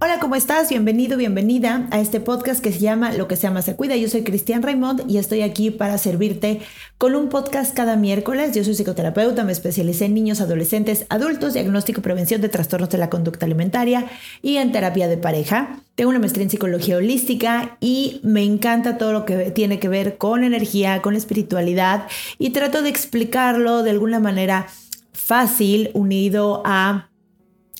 Hola, ¿cómo estás? Bienvenido, bienvenida a este podcast que se llama Lo que se llama se cuida. Yo soy Cristian Raymond y estoy aquí para servirte con un podcast cada miércoles. Yo soy psicoterapeuta, me especialicé en niños, adolescentes, adultos, diagnóstico y prevención de trastornos de la conducta alimentaria y en terapia de pareja. Tengo una maestría en psicología holística y me encanta todo lo que tiene que ver con energía, con espiritualidad y trato de explicarlo de alguna manera fácil, unido a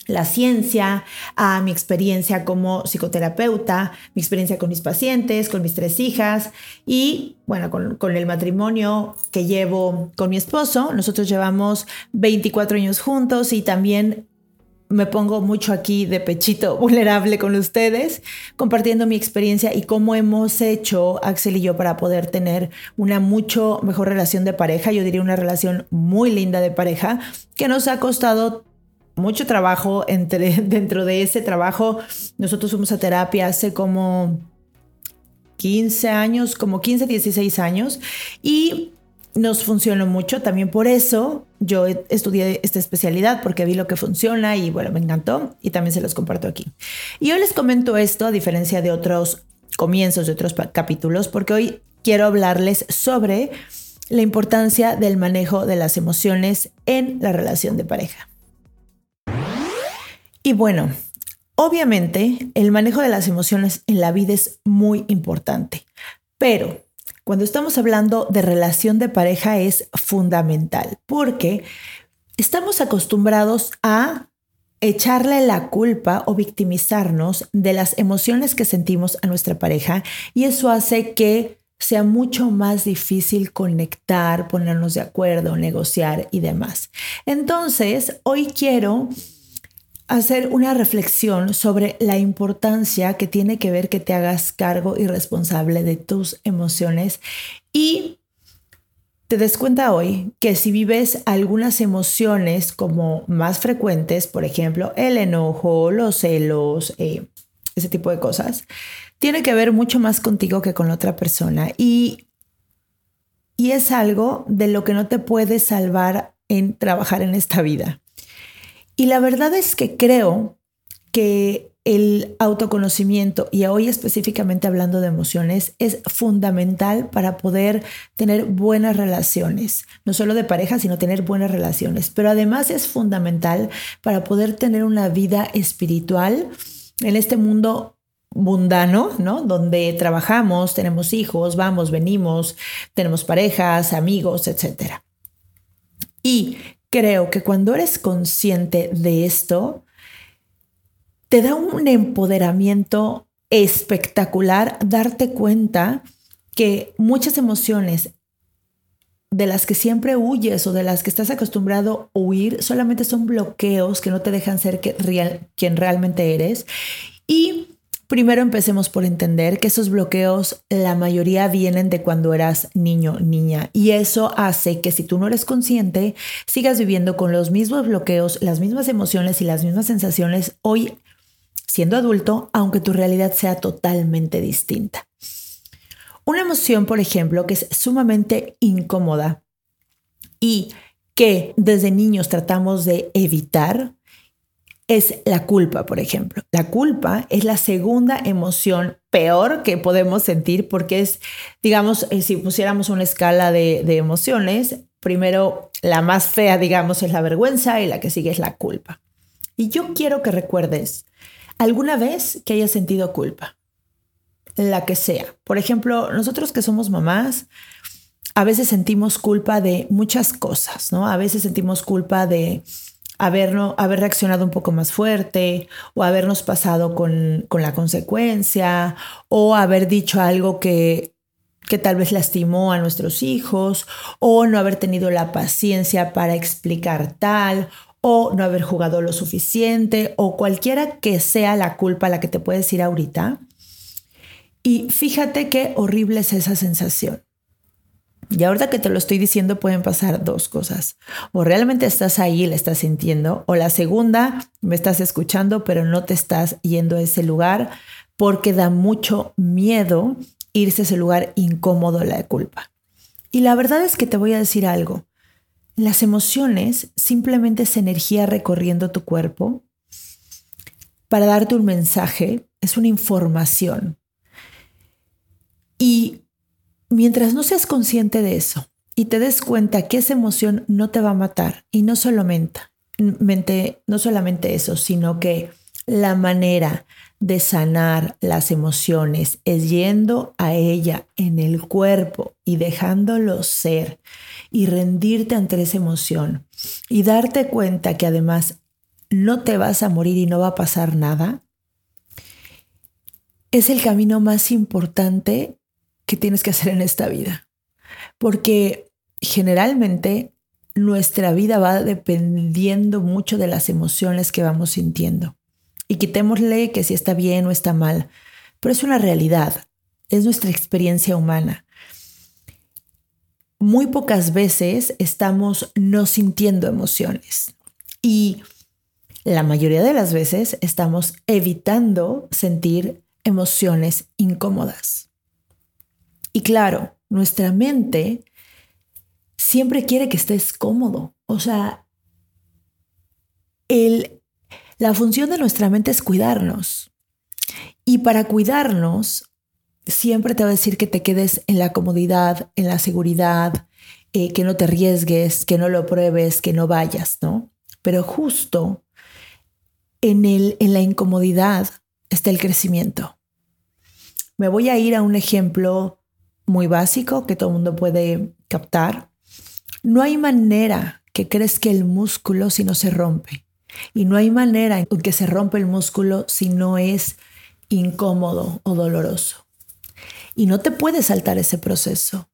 la ciencia, a mi experiencia como psicoterapeuta, mi experiencia con mis pacientes, con mis tres hijas y bueno, con, el matrimonio que llevo con mi esposo. Nosotros llevamos 24 años juntos y también me pongo mucho aquí de pechito vulnerable con ustedes, compartiendo mi experiencia y cómo hemos hecho Axel y yo para poder tener una mucho mejor relación de pareja, yo diría una relación muy linda de pareja, que nos ha costado mucho trabajo entre, dentro de ese trabajo. Nosotros fuimos a terapia hace como 15 años, como 15, 16 años y nos funcionó mucho. También por eso yo estudié esta especialidad porque vi lo que funciona y bueno, me encantó y también se los comparto aquí. Y hoy les comento esto a diferencia de otros comienzos de otros capítulos porque hoy quiero hablarles sobre la importancia del manejo de las emociones en la relación de pareja. Y bueno, obviamente el manejo de las emociones en la vida es muy importante, pero cuando estamos hablando de relación de pareja es fundamental porque estamos acostumbrados a echarle la culpa o victimizarnos de las emociones que sentimos a nuestra pareja y eso hace que sea mucho más difícil conectar, ponernos de acuerdo, negociar y demás. Entonces, hoy quiero hacer una reflexión sobre la importancia que tiene que ver que te hagas cargo y responsable de tus emociones y te des cuenta hoy que si vives algunas emociones como más frecuentes, por ejemplo, el enojo, los celos, eh, ese tipo de cosas, tiene que ver mucho más contigo que con la otra persona y, y es algo de lo que no te puedes salvar en trabajar en esta vida. Y la verdad es que creo que el autoconocimiento, y hoy específicamente hablando de emociones, es fundamental para poder tener buenas relaciones, no solo de pareja, sino tener buenas relaciones, pero además es fundamental para poder tener una vida espiritual en este mundo mundano, ¿no? Donde trabajamos, tenemos hijos, vamos, venimos, tenemos parejas, amigos, etc. Y creo que cuando eres consciente de esto, te da un empoderamiento espectacular darte cuenta que muchas emociones de las que siempre huyes o de las que estás acostumbrado a huir solamente son bloqueos que no te dejan ser quien realmente eres. Y Primero empecemos por entender que esos bloqueos, la mayoría vienen de cuando eras niño, niña, y eso hace que si tú no eres consciente, sigas viviendo con los mismos bloqueos, las mismas emociones y las mismas sensaciones hoy siendo adulto, aunque tu realidad sea totalmente distinta. Una emoción, por ejemplo, que es sumamente incómoda y que desde niños tratamos de evitar, es la culpa, por ejemplo. La culpa es la segunda emoción peor que podemos sentir porque es, digamos, eh, si pusiéramos una escala de, de emociones, primero la más fea, digamos, es la vergüenza y la que sigue es la culpa. Y yo quiero que recuerdes alguna vez que hayas sentido culpa, la que sea. Por ejemplo, nosotros que somos mamás, a veces sentimos culpa de muchas cosas, ¿no? A veces sentimos culpa de habernos, haber reaccionado un poco más fuerte o habernos pasado con, con la consecuencia o haber dicho algo que que tal vez lastimó a nuestros hijos, o no haber tenido la paciencia para explicar tal, o no haber jugado lo suficiente, o cualquiera que sea la culpa la que te puedes ir ahorita. Y fíjate qué horrible es esa sensación. Y ahorita que te lo estoy diciendo pueden pasar dos cosas. O realmente estás ahí y la estás sintiendo. O la segunda, me estás escuchando, pero no te estás yendo a ese lugar porque da mucho miedo irse a ese lugar incómodo la culpa. Y la verdad es que te voy a decir algo. Las emociones simplemente es energía recorriendo tu cuerpo para darte un mensaje, es una información. Y Mientras no seas consciente de eso y te des cuenta que esa emoción no te va a matar y no solamente, no solamente eso, sino que la manera de sanar las emociones es yendo a ella en el cuerpo y dejándolo ser y rendirte ante esa emoción y darte cuenta que además no te vas a morir y no va a pasar nada, es el camino más importante que tienes que hacer en esta vida. Porque generalmente nuestra vida va dependiendo mucho de las emociones que vamos sintiendo. Y quitémosle que si está bien o está mal, pero es una realidad, es nuestra experiencia humana. Muy pocas veces estamos no sintiendo emociones y la mayoría de las veces estamos evitando sentir emociones incómodas. Y claro, nuestra mente siempre quiere que estés cómodo. O sea, el, la función de nuestra mente es cuidarnos. Y para cuidarnos, siempre te va a decir que te quedes en la comodidad, en la seguridad, eh, que no te arriesgues, que no lo pruebes, que no vayas, ¿no? Pero justo en, el, en la incomodidad está el crecimiento. Me voy a ir a un ejemplo muy básico que todo el mundo puede captar. No hay manera que crezca el músculo si no se rompe. Y no hay manera en que se rompe el músculo si no es incómodo o doloroso. Y no te puedes saltar ese proceso.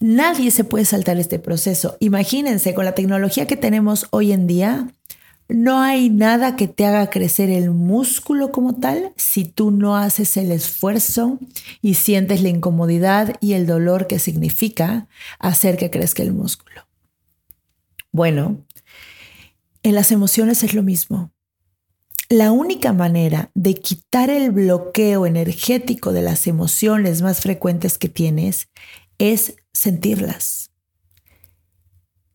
Nadie se puede saltar este proceso. Imagínense, con la tecnología que tenemos hoy en día, no hay nada que te haga crecer el músculo como tal si tú no haces el esfuerzo y sientes la incomodidad y el dolor que significa hacer que crezca el músculo. Bueno, en las emociones es lo mismo. La única manera de quitar el bloqueo energético de las emociones más frecuentes que tienes es sentirlas.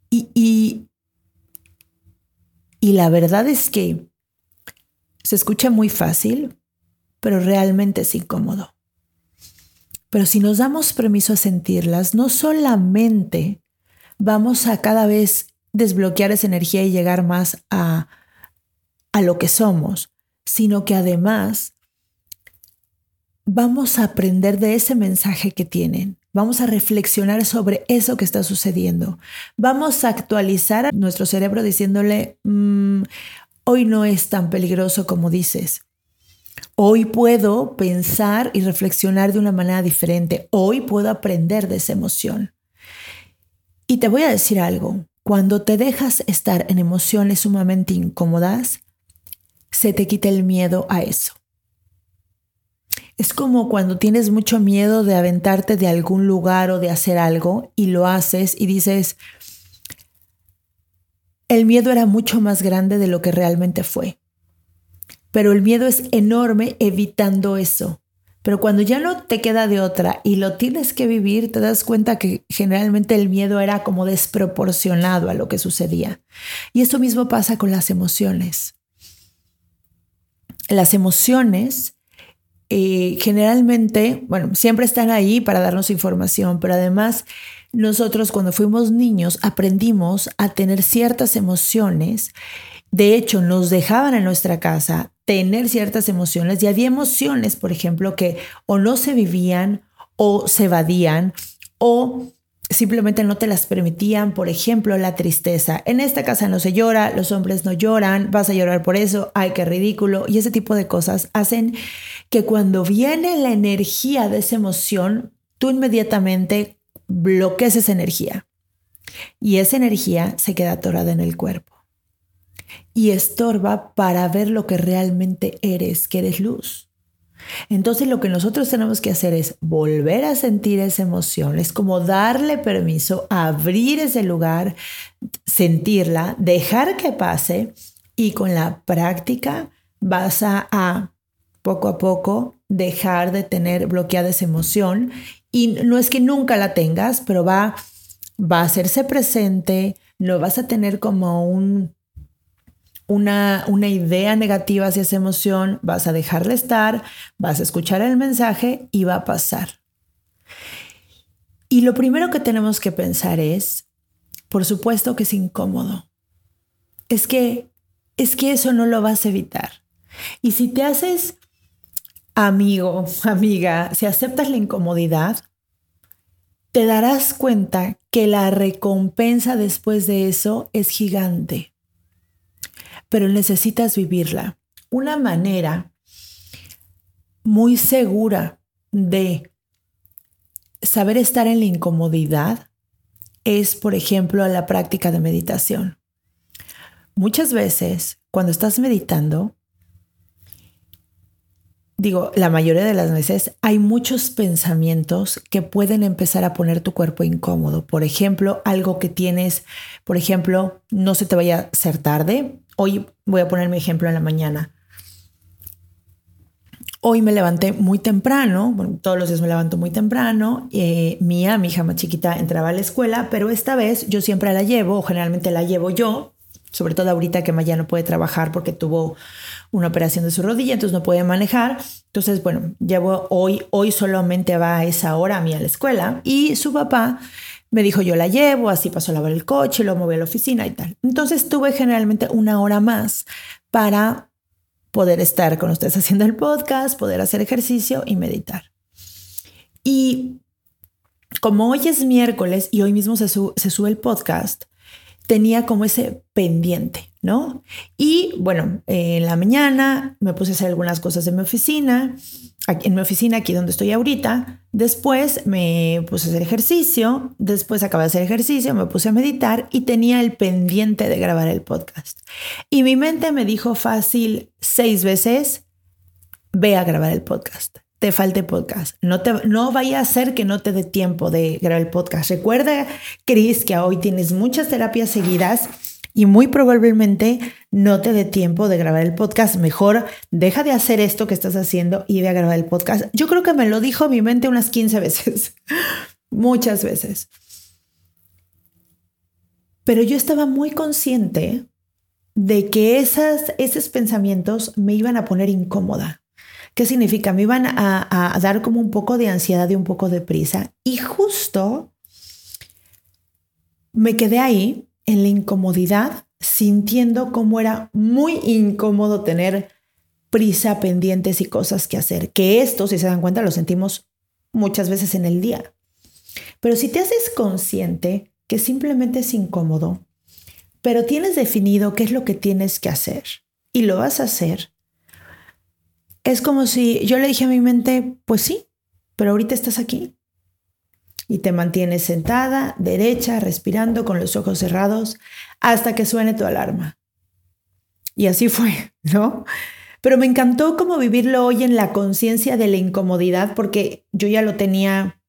Y, y y la verdad es que se escucha muy fácil, pero realmente es incómodo. Pero si nos damos permiso a sentirlas, no solamente vamos a cada vez desbloquear esa energía y llegar más a, a lo que somos, sino que además vamos a aprender de ese mensaje que tienen. Vamos a reflexionar sobre eso que está sucediendo. Vamos a actualizar nuestro cerebro diciéndole, mm, hoy no es tan peligroso como dices. Hoy puedo pensar y reflexionar de una manera diferente. Hoy puedo aprender de esa emoción. Y te voy a decir algo. Cuando te dejas estar en emociones sumamente incómodas, se te quita el miedo a eso. Es como cuando tienes mucho miedo de aventarte de algún lugar o de hacer algo y lo haces y dices, el miedo era mucho más grande de lo que realmente fue. Pero el miedo es enorme evitando eso. Pero cuando ya no te queda de otra y lo tienes que vivir, te das cuenta que generalmente el miedo era como desproporcionado a lo que sucedía. Y eso mismo pasa con las emociones. Las emociones eh, generalmente, bueno, siempre están ahí para darnos información, pero además nosotros cuando fuimos niños aprendimos a tener ciertas emociones. De hecho, nos dejaban en nuestra casa tener ciertas emociones y había emociones, por ejemplo, que o no se vivían o se evadían o simplemente no te las permitían, por ejemplo, la tristeza. En esta casa no se llora, los hombres no lloran, vas a llorar por eso, ay, qué ridículo. Y ese tipo de cosas hacen que cuando viene la energía de esa emoción, tú inmediatamente bloquees esa energía. Y esa energía se queda atorada en el cuerpo. Y estorba para ver lo que realmente eres, que eres luz. Entonces lo que nosotros tenemos que hacer es volver a sentir esa emoción, es como darle permiso, abrir ese lugar, sentirla, dejar que pase y con la práctica vas a, poco a poco dejar de tener bloqueada esa emoción. Y no es que nunca la tengas, pero va, va a hacerse presente, no vas a tener como un una, idea negativa hacia esa emoción, vas a dejarla estar, vas a escuchar el mensaje y va a pasar. Y lo primero que tenemos que pensar es, por supuesto que es incómodo. Es que es que eso no lo vas a evitar. Y si te haces amigo, amiga, si aceptas la incomodidad, te darás cuenta que la recompensa después de eso es gigante pero necesitas vivirla. Una manera muy segura de saber estar en la incomodidad es, por ejemplo, la práctica de meditación. Muchas veces, cuando estás meditando, digo, la mayoría de las veces hay muchos pensamientos que pueden empezar a poner tu cuerpo incómodo. Por ejemplo, algo que tienes, por ejemplo, no se te vaya a hacer tarde, Hoy voy a poner mi ejemplo en la mañana. Hoy me levanté muy temprano, bueno, todos los días me levanto muy temprano. Eh, Mía, mi hija más chiquita, entraba a la escuela, pero esta vez yo siempre la llevo, o generalmente la llevo yo, sobre todo ahorita que Maya no puede trabajar porque tuvo una operación de su rodilla, entonces no puede manejar. Entonces, bueno, llevo hoy, hoy solamente va a esa hora a mí a la escuela y su papá me dijo, yo la llevo, así pasó a lavar el coche, lo moví a la oficina y tal. Entonces tuve generalmente una hora más para poder estar con ustedes haciendo el podcast, poder hacer ejercicio y meditar. Y como hoy es miércoles y hoy mismo se, se sube el podcast, tenía como ese pendiente, ¿no? Y bueno, en la mañana me puse a hacer algunas cosas en mi oficina, en mi oficina, aquí donde estoy ahorita. Después me puse a hacer ejercicio, después acabé de hacer ejercicio, me puse a meditar y tenía el pendiente de grabar el podcast. Y mi mente me dijo fácil seis veces, ve a grabar el podcast te falte podcast. No, te, no vaya a ser que no te dé tiempo de grabar el podcast. Recuerda, Cris, que hoy tienes muchas terapias seguidas y muy probablemente no te dé tiempo de grabar el podcast. Mejor deja de hacer esto que estás haciendo y ve a grabar el podcast. Yo creo que me lo dijo mi mente unas 15 veces, muchas veces. Pero yo estaba muy consciente de que esos pensamientos me iban a poner incómoda ¿Qué significa? Me iban a, dar como un poco de ansiedad y un poco de prisa. Y justo me quedé ahí en la incomodidad, sintiendo cómo era muy incómodo tener prisa, pendientes y cosas que hacer. Que esto, si se dan cuenta, lo sentimos muchas veces en el día. Pero si te haces consciente que simplemente es incómodo, pero tienes definido qué es lo que tienes que hacer y lo vas a hacer, es como si yo le dije a mi mente, pues sí, pero ahorita estás aquí. Y te mantienes sentada, derecha, respirando con los ojos cerrados hasta que suene tu alarma. Y así fue, ¿no? Pero me encantó como vivirlo hoy en la conciencia de la incomodidad porque yo ya lo tenía,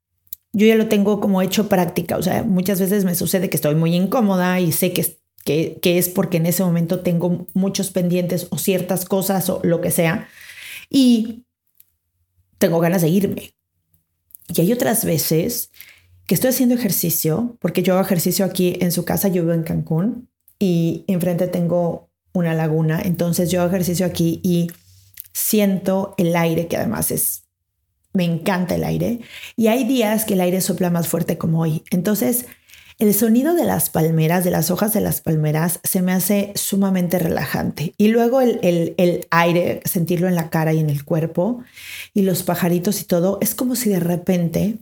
yo ya lo tengo como hecho práctica. O sea, muchas veces me sucede que estoy muy incómoda y sé que, que, que es porque en ese momento tengo muchos pendientes o ciertas cosas o lo que sea y tengo ganas de irme. Y hay otras veces que estoy haciendo ejercicio, porque yo hago ejercicio aquí en su casa, yo vivo en Cancún y enfrente tengo una laguna, entonces yo hago ejercicio aquí y siento el aire, que además es, me encanta el aire, y hay días que el aire sopla más fuerte como hoy. Entonces, el sonido de las palmeras, de las hojas de las palmeras, se me hace sumamente relajante. Y luego el, el, aire, sentirlo en la cara y en el cuerpo, y los pajaritos y todo, es como si de repente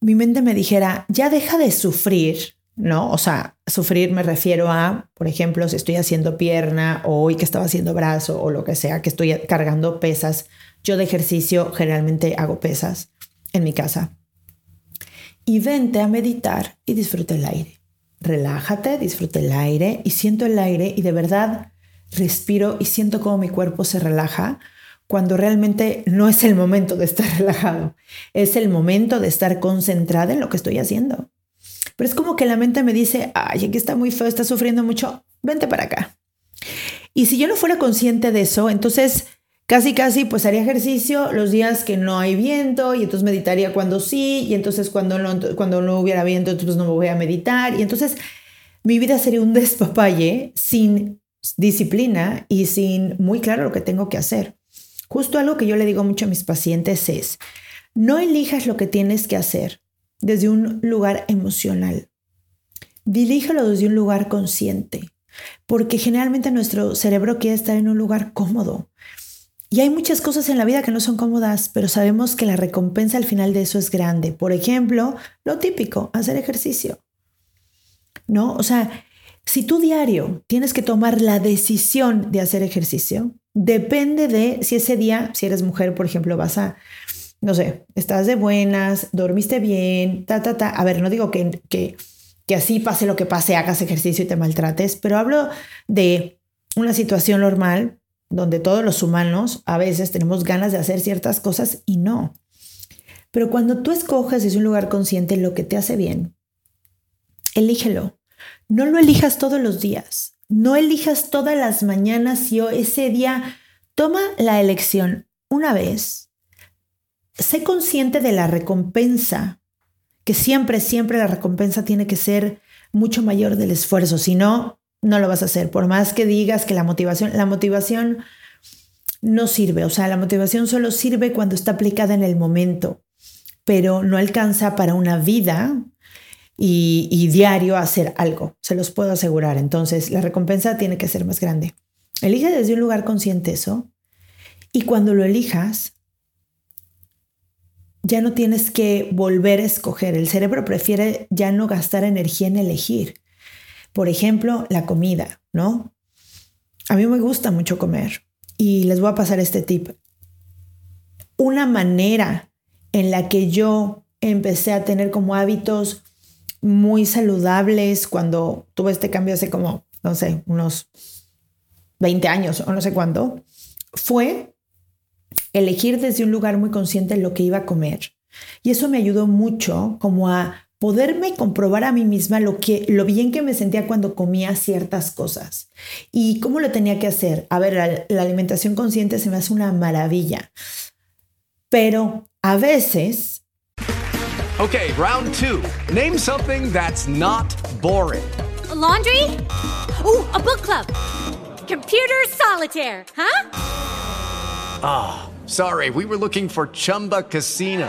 mi mente me dijera, ya deja de sufrir, ¿no? O sea, sufrir me refiero a, por ejemplo, si estoy haciendo pierna o hoy que estaba haciendo brazo o lo que sea, que estoy cargando pesas. Yo de ejercicio generalmente hago pesas en mi casa. Y vente a meditar y disfruta el aire. Relájate, disfruta el aire y siento el aire y de verdad respiro y siento cómo mi cuerpo se relaja cuando realmente no es el momento de estar relajado, es el momento de estar concentrada en lo que estoy haciendo. Pero es como que la mente me dice, ay, aquí está muy feo, está sufriendo mucho, vente para acá. Y si yo no fuera consciente de eso, entonces casi, casi, pues haría ejercicio los días que no hay viento y entonces meditaría cuando sí, y entonces cuando no, cuando no hubiera viento, entonces no me voy a meditar. Y entonces mi vida sería un despapalle sin disciplina y sin muy claro lo que tengo que hacer. Justo algo que yo le digo mucho a mis pacientes es, no elijas lo que tienes que hacer desde un lugar emocional. Diríjalo desde un lugar consciente, porque generalmente nuestro cerebro quiere estar en un lugar cómodo. Y hay muchas cosas en la vida que no son cómodas, pero sabemos que la recompensa al final de eso es grande. Por ejemplo, lo típico, hacer ejercicio. ¿No? O sea, si tú diario tienes que tomar la decisión de hacer ejercicio, depende de si ese día, si eres mujer, por ejemplo, vas a, no sé, estás de buenas, dormiste bien, ta, ta, ta. A ver, no digo que, que, que así pase lo que pase, hagas ejercicio y te maltrates, pero hablo de una situación normal donde todos los humanos a veces tenemos ganas de hacer ciertas cosas y no. Pero cuando tú escoges desde un lugar consciente lo que te hace bien, elígelo. No lo elijas todos los días. No elijas todas las mañanas y ese día toma la elección una vez. Sé consciente de la recompensa, que siempre, siempre la recompensa tiene que ser mucho mayor del esfuerzo. Si no, no lo vas a hacer. Por más que digas que la motivación, la motivación no sirve. O sea, la motivación solo sirve cuando está aplicada en el momento, pero no alcanza para una vida y, diario hacer algo, se los puedo asegurar. Entonces, la recompensa tiene que ser más grande. Elige desde un lugar consciente eso y cuando lo elijas, ya no tienes que volver a escoger. El cerebro prefiere ya no gastar energía en elegir. Por ejemplo, la comida, ¿no? A mí me gusta mucho comer y les voy a pasar este tip. Una manera en la que yo empecé a tener como hábitos muy saludables cuando tuve este cambio hace como, no sé, unos 20 años o no sé cuándo, fue elegir desde un lugar muy consciente lo que iba a comer. Y eso me ayudó mucho como a poderme comprobar a mí misma lo, que, lo bien que me sentía cuando comía ciertas cosas y cómo lo tenía que hacer. A ver, la, la alimentación consciente se me hace una maravilla, pero a veces Okay, round two. Name something that's not boring. A laundry? Ooh, a book club. Computer solitaire, huh? Ah, oh, sorry, we were looking for Chumba Casino.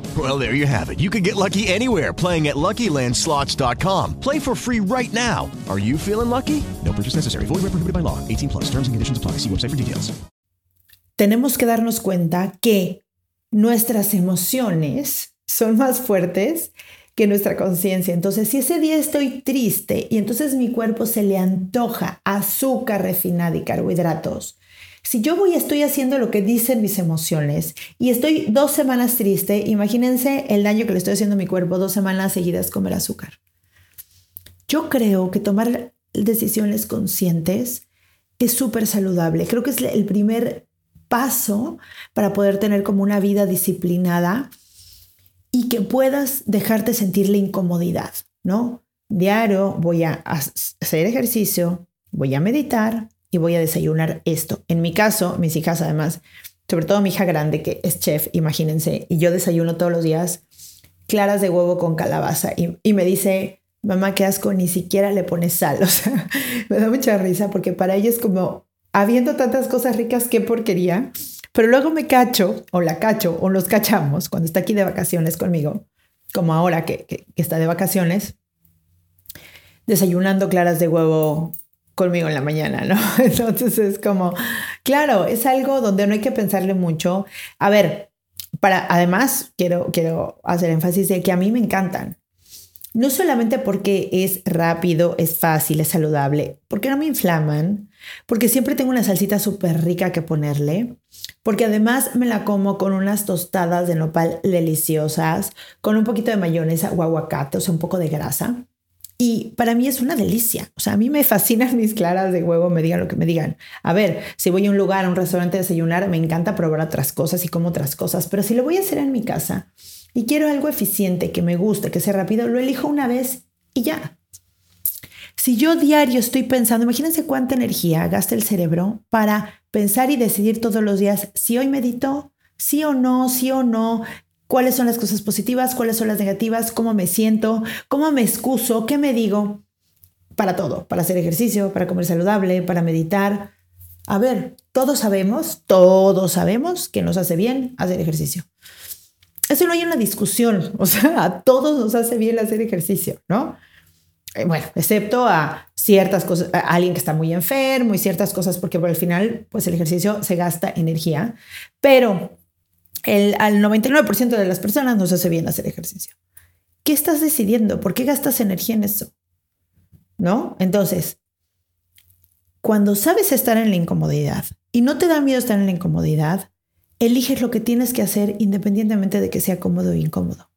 Well, there you have it. You can get lucky anywhere playing at LuckyLandSlots.com. Play for free right now. Are you feeling lucky? No purchase necessary. Void where prohibited by law. 18 plus. Terms and conditions apply. See website for details. Tenemos que darnos cuenta que nuestras emociones son más fuertes que nuestra conciencia. Entonces, si ese día estoy triste y entonces mi cuerpo se le antoja azúcar refinada y carbohidratos, si yo voy estoy haciendo lo que dicen mis emociones y estoy dos semanas triste, imagínense el daño que le estoy haciendo a mi cuerpo dos semanas seguidas comer azúcar. Yo creo que tomar decisiones conscientes es súper saludable. Creo que es el primer paso para poder tener como una vida disciplinada y que puedas dejarte sentir la incomodidad, ¿no? Diario voy a hacer ejercicio, voy a meditar, y voy a desayunar esto. En mi caso, mis hijas además, sobre todo mi hija grande que es chef, imagínense, y yo desayuno todos los días claras de huevo con calabaza y, y me dice, mamá, qué asco, ni siquiera le pones sal. O sea, me da mucha risa porque para ella es como, habiendo tantas cosas ricas, qué porquería. Pero luego me cacho, o la cacho, o los cachamos cuando está aquí de vacaciones conmigo, como ahora que, que, que está de vacaciones, desayunando claras de huevo conmigo en la mañana, ¿no? Entonces es como, claro, es algo donde no hay que pensarle mucho. A ver, para, además, quiero, quiero hacer énfasis de que a mí me encantan. No solamente porque es rápido, es fácil, es saludable, porque no me inflaman, porque siempre tengo una salsita súper rica que ponerle, porque además me la como con unas tostadas de nopal deliciosas, con un poquito de mayonesa o aguacate, o sea, un poco de grasa. Y para mí es una delicia. O sea, a mí me fascinan mis claras de huevo, me digan lo que me digan. A ver, si voy a un lugar, a un restaurante a desayunar, me encanta probar otras cosas y como otras cosas, pero si lo voy a hacer en mi casa y quiero algo eficiente, que me guste, que sea rápido, lo elijo una vez y ya. Si yo diario estoy pensando, imagínense cuánta energía gasta el cerebro para pensar y decidir todos los días si hoy medito, sí o no, sí o no, cuáles son las cosas positivas, cuáles son las negativas, cómo me siento, cómo me excuso, qué me digo, para todo, para hacer ejercicio, para comer saludable, para meditar. A ver, todos sabemos, todos sabemos que nos hace bien hacer ejercicio. Eso no hay una discusión, o sea, a todos nos hace bien hacer ejercicio, ¿no? Eh, bueno, excepto a ciertas cosas, a alguien que está muy enfermo y ciertas cosas, porque por el final, pues el ejercicio se gasta energía, pero el, al 99% de las personas nos hace bien hacer ejercicio. ¿Qué estás decidiendo? ¿Por qué gastas energía en eso? ¿No? Entonces, cuando sabes estar en la incomodidad y no te da miedo estar en la incomodidad, eliges lo que tienes que hacer independientemente de que sea cómodo o incómodo.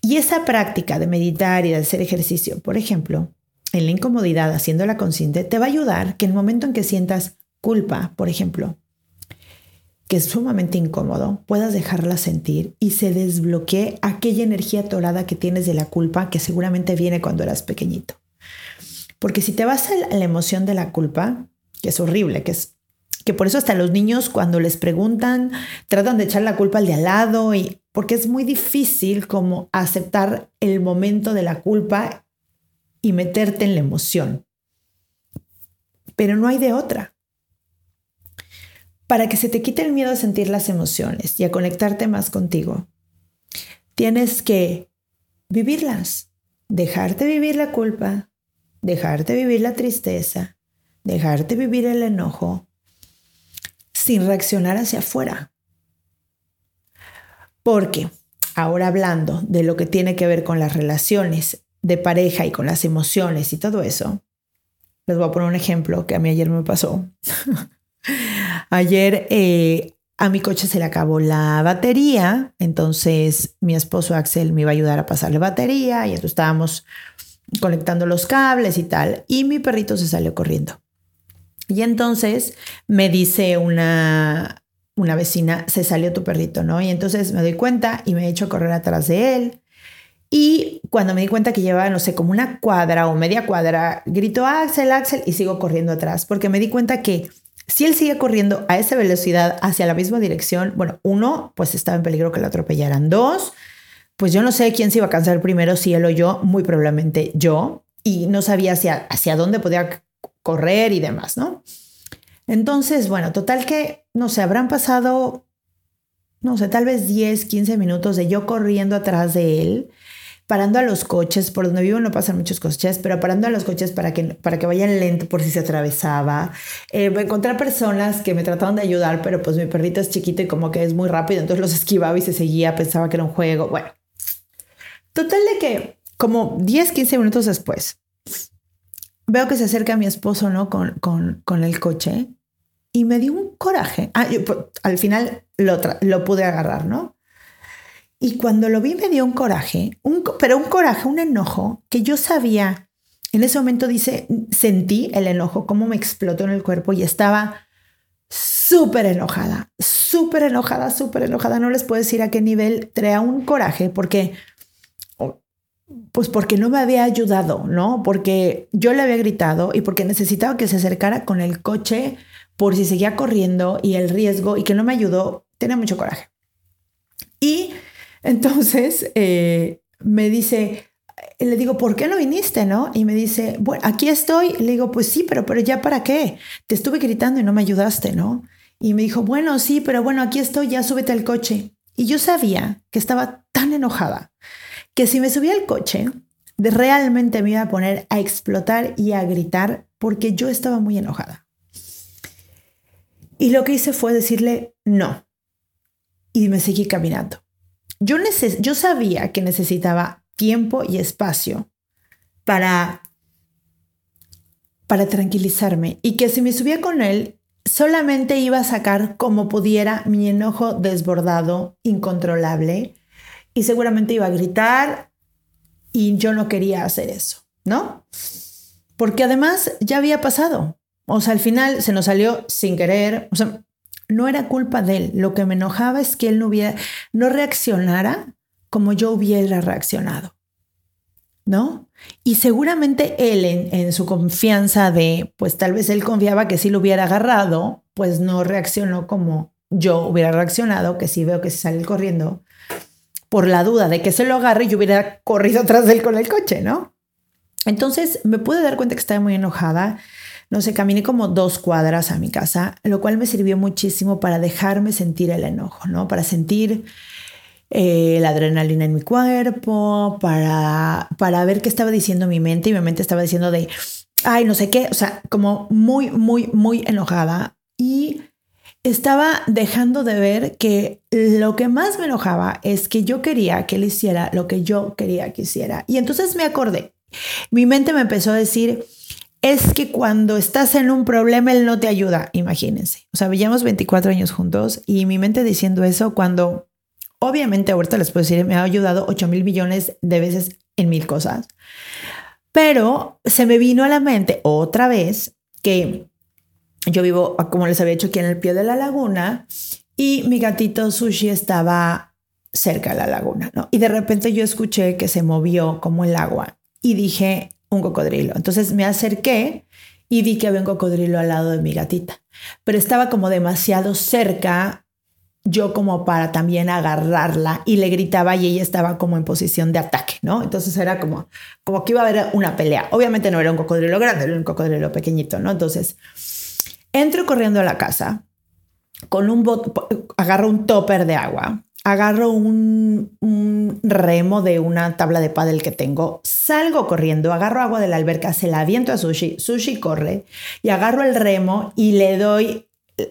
Y esa práctica de meditar y de hacer ejercicio, por ejemplo, en la incomodidad, haciéndola consciente, te va a ayudar que en el momento en que sientas culpa, por ejemplo, que es sumamente incómodo, puedas dejarla sentir y se desbloquee aquella energía atorada que tienes de la culpa que seguramente viene cuando eras pequeñito. Porque si te vas a la emoción de la culpa, que es horrible, que es que por eso hasta los niños cuando les preguntan tratan de echar la culpa al de al lado y porque es muy difícil como aceptar el momento de la culpa y meterte en la emoción. Pero no hay de otra para que se te quite el miedo a sentir las emociones y a conectarte más contigo, tienes que vivirlas, dejarte vivir la culpa, dejarte vivir la tristeza, dejarte vivir el enojo, sin reaccionar hacia afuera. Porque ahora hablando de lo que tiene que ver con las relaciones de pareja y con las emociones y todo eso, les voy a poner un ejemplo que a mí ayer me pasó. Ayer eh, a mi coche se le acabó la batería, entonces mi esposo Axel me iba a ayudar a pasarle batería y entonces estábamos conectando los cables y tal, y mi perrito se salió corriendo. Y entonces me dice una, una vecina, se salió tu perrito, ¿no? Y entonces me doy cuenta y me he hecho correr atrás de él. Y cuando me di cuenta que llevaba, no sé, como una cuadra o media cuadra, grito Axel, Axel y sigo corriendo atrás porque me di cuenta que si él sigue corriendo a esa velocidad hacia la misma dirección, bueno, uno, pues estaba en peligro que lo atropellaran. Dos, pues yo no sé quién se iba a cansar primero, si él o yo, muy probablemente yo, y no sabía hacia, hacia dónde podía correr y demás, ¿no? Entonces, bueno, total que, no sé, habrán pasado, no sé, tal vez 10, 15 minutos de yo corriendo atrás de él parando a los coches, por donde vivo no pasan muchos coches, pero parando a los coches para que, para que vayan lento por si se atravesaba. Eh, encontrar personas que me trataban de ayudar, pero pues mi perrito es chiquito y como que es muy rápido, entonces los esquivaba y se seguía, pensaba que era un juego. Bueno, total de que como 10, 15 minutos después, veo que se acerca mi esposo, ¿no? Con, con, con el coche y me dio un coraje. Ah, pues, al final lo, lo pude agarrar, ¿no? Y cuando lo vi me dio un coraje, pero un coraje, un enojo que yo sabía. En ese momento dice, sentí el enojo, cómo me explotó en el cuerpo y estaba súper enojada, súper enojada, súper enojada. No les puedo decir a qué nivel traía un coraje porque pues porque no me había ayudado, ¿no? Porque yo le había gritado y porque necesitaba que se acercara con el coche por si seguía corriendo y el riesgo y que no me ayudó, tenía mucho coraje. Y entonces eh, me dice, le digo, ¿por qué no viniste, no? Y me dice, bueno, aquí estoy. Le digo, pues sí, pero, pero ya para qué? Te estuve gritando y no me ayudaste, ¿no? Y me dijo, bueno, sí, pero bueno, aquí estoy, ya súbete al coche. Y yo sabía que estaba tan enojada que si me subía al coche, realmente me iba a poner a explotar y a gritar porque yo estaba muy enojada. Y lo que hice fue decirle no. Y me seguí caminando. Yo, yo sabía que necesitaba tiempo y espacio para, para tranquilizarme y que si me subía con él, solamente iba a sacar como pudiera mi enojo desbordado, incontrolable, y seguramente iba a gritar y yo no quería hacer eso, ¿no? Porque además ya había pasado. O sea, al final se nos salió sin querer. O sea, no era culpa de él. Lo que me enojaba es que él no hubiera, no reaccionara como yo hubiera reaccionado. ¿No? Y seguramente él en, su confianza de, pues tal vez él confiaba que si lo hubiera agarrado, pues no reaccionó como yo hubiera reaccionado, que si veo que se sale corriendo, por la duda de que se lo agarre, yo hubiera corrido de él con el coche, ¿no? Entonces me pude dar cuenta que estaba muy enojada. No sé, caminé como dos cuadras a mi casa, lo cual me sirvió muchísimo para dejarme sentir el enojo, ¿no? Para sentir eh, la adrenalina en mi cuerpo, para, para ver qué estaba diciendo mi mente y mi mente estaba diciendo de, ay, no sé qué, o sea, como muy, muy, muy enojada. Y estaba dejando de ver que lo que más me enojaba es que yo quería que él hiciera lo que yo quería que hiciera. Y entonces me acordé. Mi mente me empezó a decir, es que cuando estás en un problema, él no te ayuda. Imagínense. O sea, veíamos 24 años juntos y mi mente diciendo eso cuando, obviamente, ahorita les puedo decir, me ha ayudado 8 mil millones de veces en mil cosas. Pero se me vino a la mente otra vez que yo vivo, como les había dicho, aquí en el pie de la laguna y mi gatito Sushi estaba cerca de la laguna, ¿no? Y de repente yo escuché que se movió como el agua y dije, un cocodrilo. Entonces me acerqué y vi que había un cocodrilo al lado de mi gatita, pero estaba como demasiado cerca yo como para también agarrarla y le gritaba y ella estaba como en posición de ataque, ¿no? Entonces era como, como que iba a haber una pelea. Obviamente no era un cocodrilo grande, era un cocodrilo pequeñito, ¿no? Entonces Entro corriendo a la casa con un agarro un topper de agua, agarro un, remo de una tabla de pádel que tengo, salgo corriendo, agarro agua de la alberca, se la aviento a Sushi, Sushi corre y agarro el remo y le doy,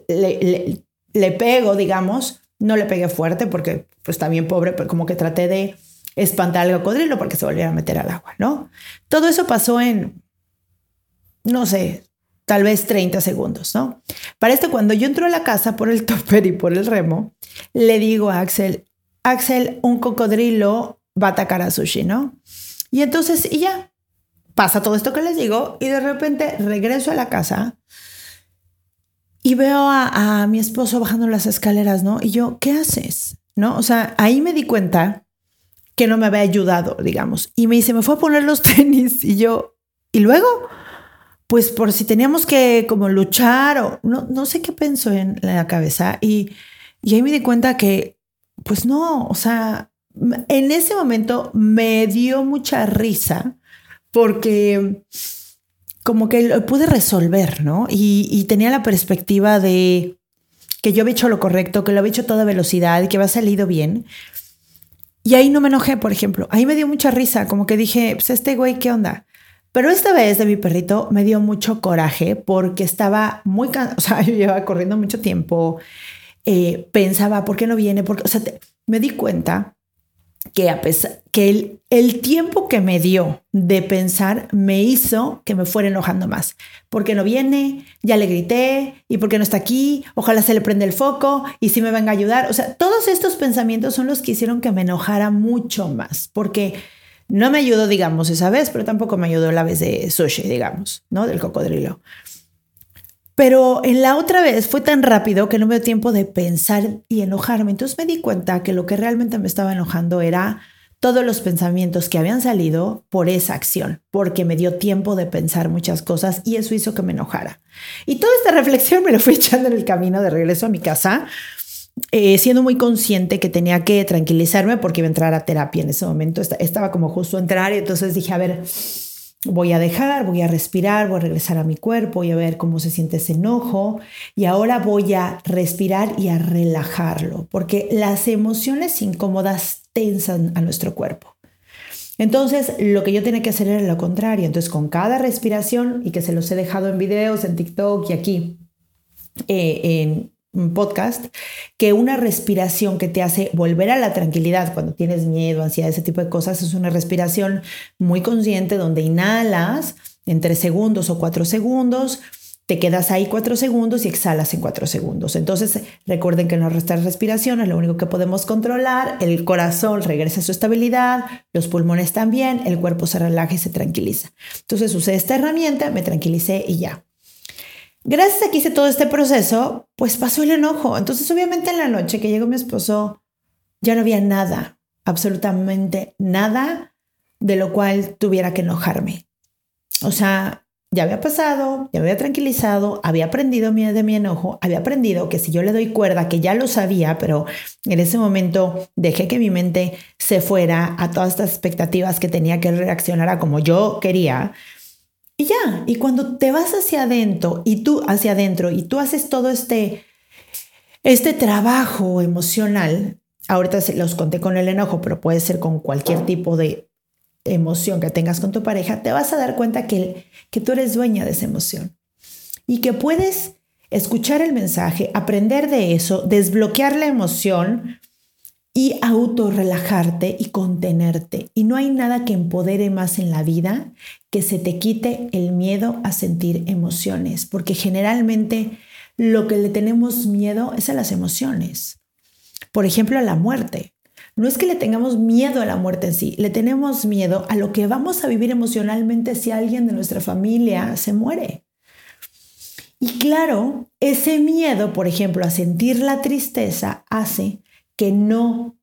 le, le, pego, digamos, no le pegué fuerte porque pues también pobre, pero como que traté de espantar al cocodrilo porque se volviera a meter al agua, ¿no? Todo eso pasó en, no sé, tal vez 30 segundos, ¿no? Para esto, cuando yo entro a la casa por el topper y por el remo, le digo a Axel, Axel, un cocodrilo va a atacar a Sushi, ¿no? Y entonces, y ya, pasa todo esto que les digo y de repente regreso a la casa y veo a, a mi esposo bajando las escaleras, ¿no? Y yo, ¿qué haces? ¿No? O sea, ahí me di cuenta que no me había ayudado, digamos. Y me dice, me fue a poner los tenis y yo, ¿y luego? Pues por si teníamos que como luchar o no, no sé qué pensó en la cabeza y, y ahí me di cuenta que pues no, o sea, en ese momento me dio mucha risa porque como que lo pude resolver, ¿no? Y, y, tenía la perspectiva de que yo había hecho lo correcto, que lo había hecho a toda velocidad que había salido bien. Y ahí no me enojé, por ejemplo. Ahí me dio mucha risa, como que dije, pues este güey, ¿qué onda? Pero esta vez de mi perrito me dio mucho coraje porque estaba muy cansado, o sea, yo llevaba corriendo mucho tiempo, eh, pensaba, ¿por qué no viene? Porque, o sea, me di cuenta que a pesar que el, el, tiempo que me dio de pensar me hizo que me fuera enojando más. Porque no viene, ya le grité, y porque no está aquí, ojalá se le prende el foco, y si me venga a ayudar. O sea, todos estos pensamientos son los que hicieron que me enojara mucho más, porque no me ayudó, digamos, esa vez, pero tampoco me ayudó la vez de sushi, digamos, ¿no? Del cocodrilo. Pero en la otra vez fue tan rápido que no me dio tiempo de pensar y enojarme. Entonces me di cuenta que lo que realmente me estaba enojando era todos los pensamientos que habían salido por esa acción, porque me dio tiempo de pensar muchas cosas y eso hizo que me enojara. Y toda esta reflexión me lo fui echando en el camino de regreso a mi casa, eh, siendo muy consciente que tenía que tranquilizarme porque iba a entrar a terapia en ese momento. Estaba como justo entrar y entonces dije, a ver, voy a dejar, voy a respirar, voy a regresar a mi cuerpo, voy a ver cómo se siente ese enojo y ahora voy a respirar y a relajarlo, porque las emociones incómodas tensan a nuestro cuerpo. Entonces, lo que yo tenía que hacer era lo contrario. Entonces, con cada respiración, y que se los he dejado en videos, en TikTok y aquí, eh, en podcast, que una respiración que te hace volver a la tranquilidad cuando tienes miedo, ansiedad, ese tipo de cosas, es una respiración muy consciente donde inhalas en tres segundos o cuatro segundos, te quedas ahí cuatro segundos y exhalas en cuatro segundos. Entonces, recuerden que nuestras respiraciones lo único que podemos controlar, el corazón regresa a su estabilidad, los pulmones también, el cuerpo se relaja y se tranquiliza. Entonces, usé esta herramienta, me tranquilicé y ya. Gracias a que hice todo este proceso, pues pasó el enojo. Entonces, obviamente en la noche que llegó mi esposo, ya no había nada, absolutamente nada de lo cual tuviera que enojarme. O sea, ya había pasado, ya había tranquilizado, había aprendido de mi enojo, había aprendido que si yo le doy cuerda, que ya lo sabía, pero en ese momento dejé que mi mente se fuera a todas estas expectativas que tenía que reaccionar a como yo quería. Y ya, y cuando te vas hacia adentro y tú hacia adentro y tú haces todo este este trabajo emocional, ahorita los conté con el enojo, pero puede ser con cualquier tipo de emoción que tengas con tu pareja, te vas a dar cuenta que, que tú eres dueña de esa emoción. Y que puedes escuchar el mensaje, aprender de eso, desbloquear la emoción y autorrelajarte y contenerte. Y no hay nada que empodere más en la vida que se te quite el miedo a sentir emociones, porque generalmente lo que le tenemos miedo es a las emociones. Por ejemplo, a la muerte. No es que le tengamos miedo a la muerte en sí, le tenemos miedo a lo que vamos a vivir emocionalmente si alguien de nuestra familia se muere. Y claro, ese miedo, por ejemplo, a sentir la tristeza hace que no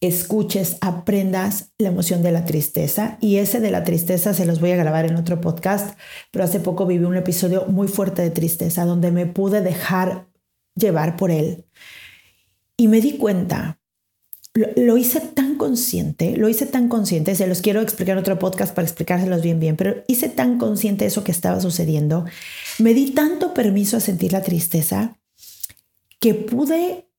escuches, aprendas la emoción de la tristeza. Y ese de la tristeza se los voy a grabar en otro podcast, pero hace poco viví un episodio muy fuerte de tristeza donde me pude dejar llevar por él. Y me di cuenta lo, hice tan consciente, lo hice tan consciente, se los quiero explicar en otro podcast para explicárselos bien, bien, pero hice tan consciente eso que estaba sucediendo, me di tanto permiso a sentir la tristeza que pude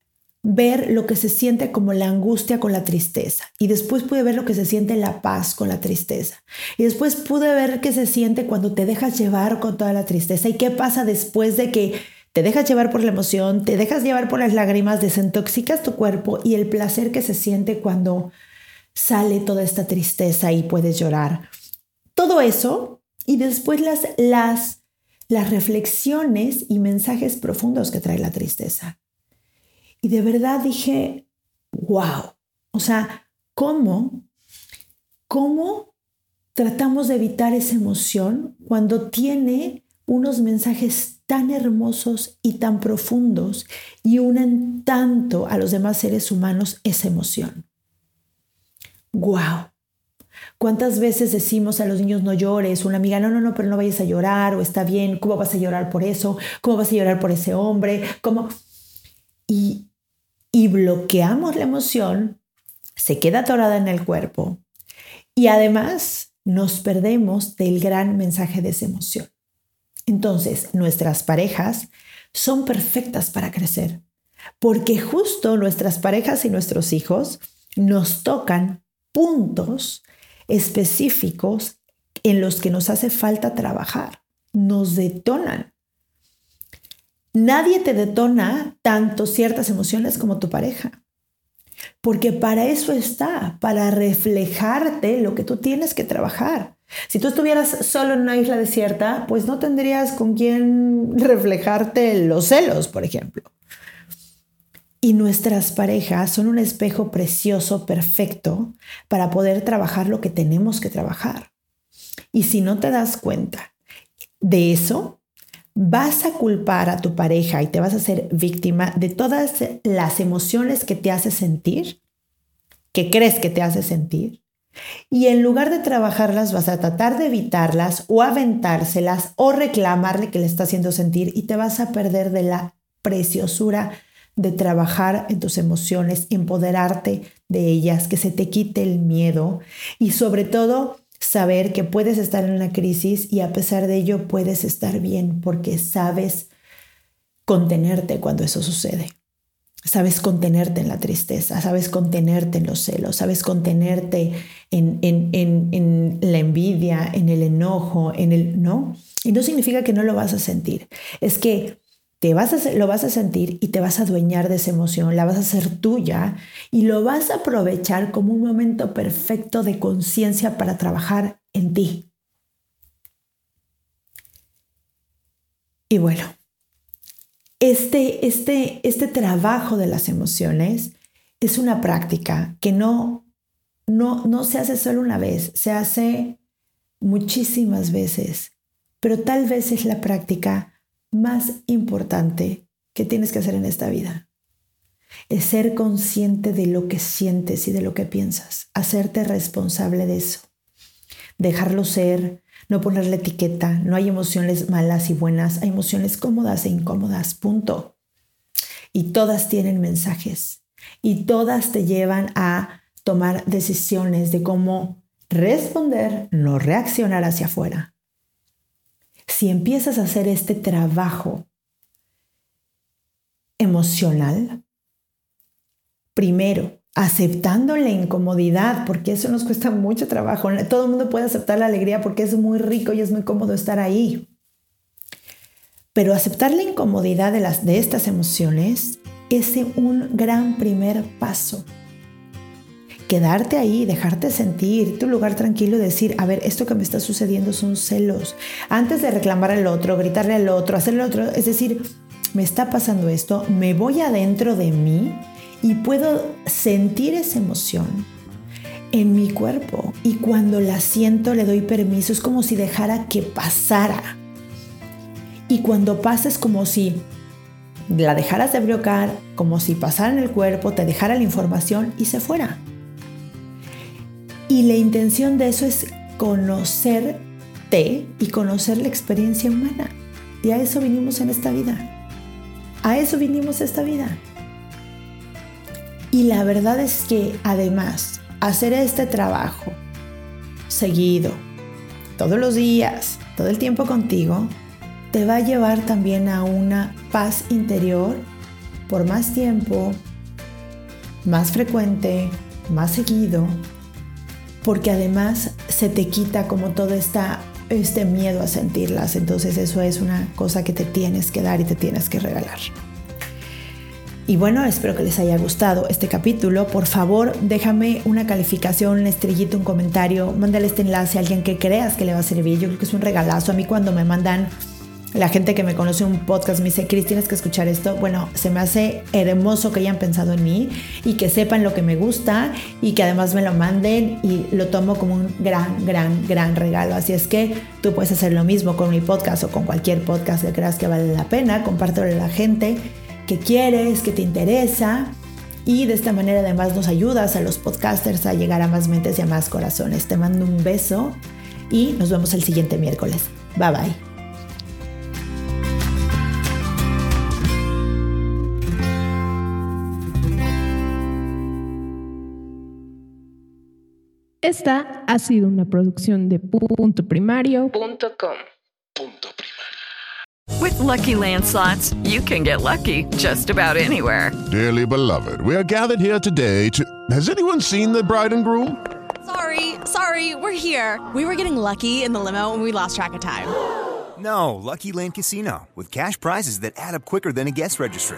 ver lo que se siente como la angustia con la tristeza y después pude ver lo que se siente la paz con la tristeza y después pude ver qué se siente cuando te dejas llevar con toda la tristeza y qué pasa después de que te dejas llevar por la emoción, te dejas llevar por las lágrimas, desintoxicas tu cuerpo y el placer que se siente cuando sale toda esta tristeza y puedes llorar. Todo eso y después las, las, las reflexiones y mensajes profundos que trae la tristeza. Y de verdad dije, wow, o sea, ¿cómo? ¿Cómo tratamos de evitar esa emoción cuando tiene unos mensajes tan hermosos y tan profundos y unen tanto a los demás seres humanos esa emoción. ¡Wow! ¿Cuántas veces decimos a los niños no llores? Una amiga, no, no, no, pero no vayas a llorar o está bien, ¿cómo vas a llorar por eso? ¿Cómo vas a llorar por ese hombre? ¿Cómo? Y, y bloqueamos la emoción, se queda atorada en el cuerpo y además nos perdemos del gran mensaje de esa emoción. Entonces, nuestras parejas son perfectas para crecer, porque justo nuestras parejas y nuestros hijos nos tocan puntos específicos en los que nos hace falta trabajar, nos detonan. Nadie te detona tanto ciertas emociones como tu pareja. Porque para eso está, para reflejarte lo que tú tienes que trabajar. Si tú estuvieras solo en una isla desierta, pues no tendrías con quién reflejarte los celos, por ejemplo. Y nuestras parejas son un espejo precioso, perfecto, para poder trabajar lo que tenemos que trabajar. Y si no te das cuenta de eso, vas a culpar a tu pareja y te vas a ser víctima de todas las emociones que te hace sentir que crees que te hace sentir. Y en lugar de trabajarlas, vas a tratar de evitarlas o aventárselas o reclamarle que le está haciendo sentir y te vas a perder de la preciosura de trabajar en tus emociones, empoderarte de ellas, que se te quite el miedo y sobre todo saber que puedes estar en una crisis y a pesar de ello puedes estar bien porque sabes contenerte cuando eso sucede. Sabes contenerte en la tristeza, sabes contenerte en los celos, sabes contenerte en, en, la envidia, en el enojo, en el no. Y no significa que no lo vas a sentir. Es que te vas a, lo vas a sentir y te vas a adueñar de esa emoción, la vas a hacer tuya y lo vas a aprovechar como un momento perfecto de conciencia para trabajar en ti. Y bueno, este, este, este trabajo de las emociones es una práctica que no, no, no se hace solo una vez, se hace muchísimas veces, pero tal vez es la práctica más importante que tienes que hacer en esta vida. Es ser consciente de lo que sientes y de lo que piensas, hacerte responsable de eso, dejarlo ser, no ponerle etiqueta, no hay emociones malas y buenas, hay emociones cómodas e incómodas, punto. Y todas tienen mensajes. Y todas te llevan a tomar decisiones de cómo responder, no reaccionar hacia afuera si empiezas a hacer este trabajo emocional, primero, aceptando la incomodidad, porque eso nos cuesta mucho trabajo. Todo el mundo puede aceptar la alegría porque es muy rico y es muy cómodo estar ahí. Pero aceptar la incomodidad de, las, de estas emociones es un gran primer paso quedarte ahí, dejarte sentir, tu lugar tranquilo decir, a ver, esto que me está sucediendo son celos. Antes de reclamar al otro, gritarle al otro, hacerle otro, es decir, me está pasando esto, me voy adentro de mí y puedo sentir esa emoción en mi cuerpo. Y cuando la siento le doy permiso, es como si dejara que pasara. Y cuando pasa es como si la dejaras de bloquear, como si pasara en el cuerpo, te dejara la información y se fuera. Y la intención de eso es conocerte y conocer la experiencia humana. Y a eso vinimos en esta vida. A eso vinimos esta vida. Y la verdad es que además hacer este trabajo seguido, todos los días, todo el tiempo contigo, te va a llevar también a una paz interior por más tiempo, más frecuente, más seguido porque además se te quita como todo esta, este miedo a sentirlas. Entonces eso es una cosa que te tienes que dar y te tienes que regalar. Y bueno, espero que les haya gustado este capítulo. Por favor, déjame una calificación, una estrellita, un comentario. Mándale este enlace a alguien que creas que le va a servir. Yo creo que es un regalazo. A mí cuando me mandan la gente que me conoce un podcast me dice, Cris, tienes que escuchar esto. Bueno, se me hace hermoso que hayan pensado en mí y que sepan lo que me gusta y que además me lo manden y lo tomo como un gran, gran, gran regalo. Así es que tú puedes hacer lo mismo con mi podcast o con cualquier podcast que creas que vale la pena. Compártelo a la gente que quieres, que te interesa. Y de esta manera además nos ayudas a los podcasters a llegar a más mentes y a más corazones. Te mando un beso y nos vemos el siguiente miércoles. Bye bye. Esta ha sido una producción de punto primario.com. With lucky landslots, you can get lucky just about anywhere. Dearly beloved, we are gathered here today to. Has anyone seen the bride and groom? Sorry, sorry, we're here. We were getting lucky in the limo and we lost track of time. No, Lucky Land Casino, with cash prizes that add up quicker than a guest registry.